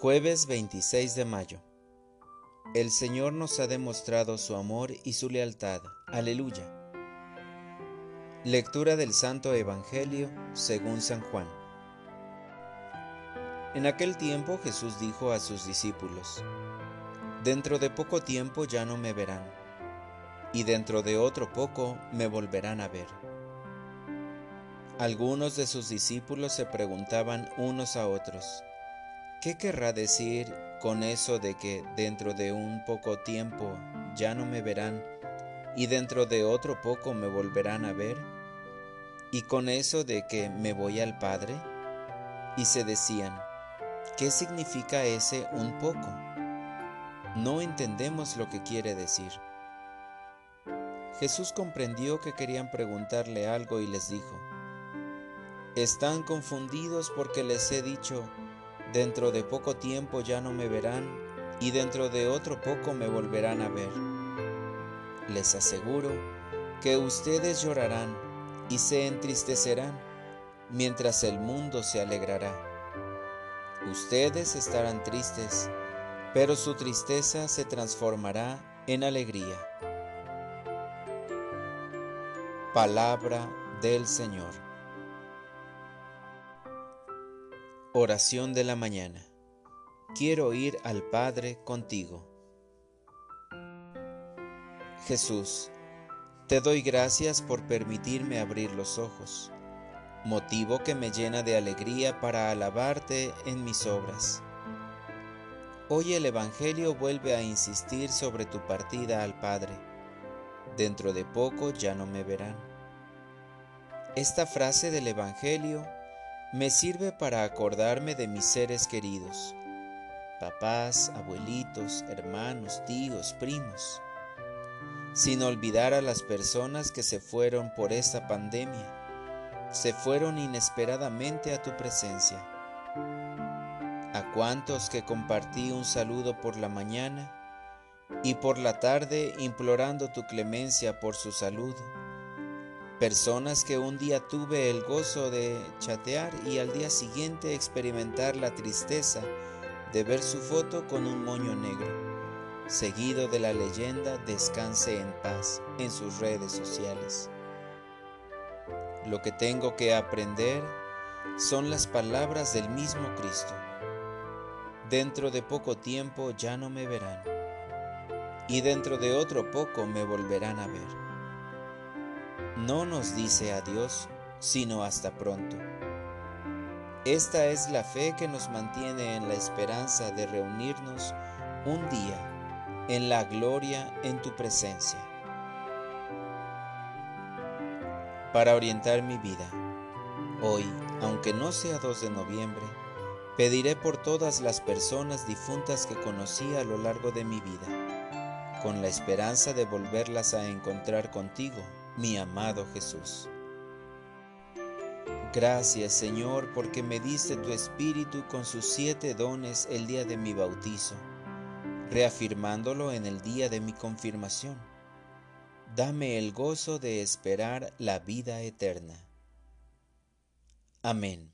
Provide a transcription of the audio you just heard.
Jueves 26 de mayo. El Señor nos ha demostrado su amor y su lealtad. Aleluya. Lectura del Santo Evangelio según San Juan. En aquel tiempo Jesús dijo a sus discípulos, Dentro de poco tiempo ya no me verán, y dentro de otro poco me volverán a ver. Algunos de sus discípulos se preguntaban unos a otros, ¿Qué querrá decir con eso de que dentro de un poco tiempo ya no me verán y dentro de otro poco me volverán a ver? ¿Y con eso de que me voy al Padre? Y se decían, ¿qué significa ese un poco? No entendemos lo que quiere decir. Jesús comprendió que querían preguntarle algo y les dijo, Están confundidos porque les he dicho, Dentro de poco tiempo ya no me verán y dentro de otro poco me volverán a ver. Les aseguro que ustedes llorarán y se entristecerán mientras el mundo se alegrará. Ustedes estarán tristes, pero su tristeza se transformará en alegría. Palabra del Señor. Oración de la mañana. Quiero ir al Padre contigo. Jesús, te doy gracias por permitirme abrir los ojos, motivo que me llena de alegría para alabarte en mis obras. Hoy el Evangelio vuelve a insistir sobre tu partida al Padre. Dentro de poco ya no me verán. Esta frase del Evangelio me sirve para acordarme de mis seres queridos, papás, abuelitos, hermanos, tíos, primos, sin olvidar a las personas que se fueron por esta pandemia, se fueron inesperadamente a tu presencia. A cuantos que compartí un saludo por la mañana y por la tarde implorando tu clemencia por su salud Personas que un día tuve el gozo de chatear y al día siguiente experimentar la tristeza de ver su foto con un moño negro, seguido de la leyenda Descanse en paz en sus redes sociales. Lo que tengo que aprender son las palabras del mismo Cristo. Dentro de poco tiempo ya no me verán, y dentro de otro poco me volverán a ver no nos dice adiós, sino hasta pronto. Esta es la fe que nos mantiene en la esperanza de reunirnos un día en la gloria en tu presencia. Para orientar mi vida, hoy, aunque no sea 2 de noviembre, pediré por todas las personas difuntas que conocí a lo largo de mi vida, con la esperanza de volverlas a encontrar contigo mi amado Jesús. Gracias Señor porque me diste tu Espíritu con sus siete dones el día de mi bautizo, reafirmándolo en el día de mi confirmación. Dame el gozo de esperar la vida eterna. Amén.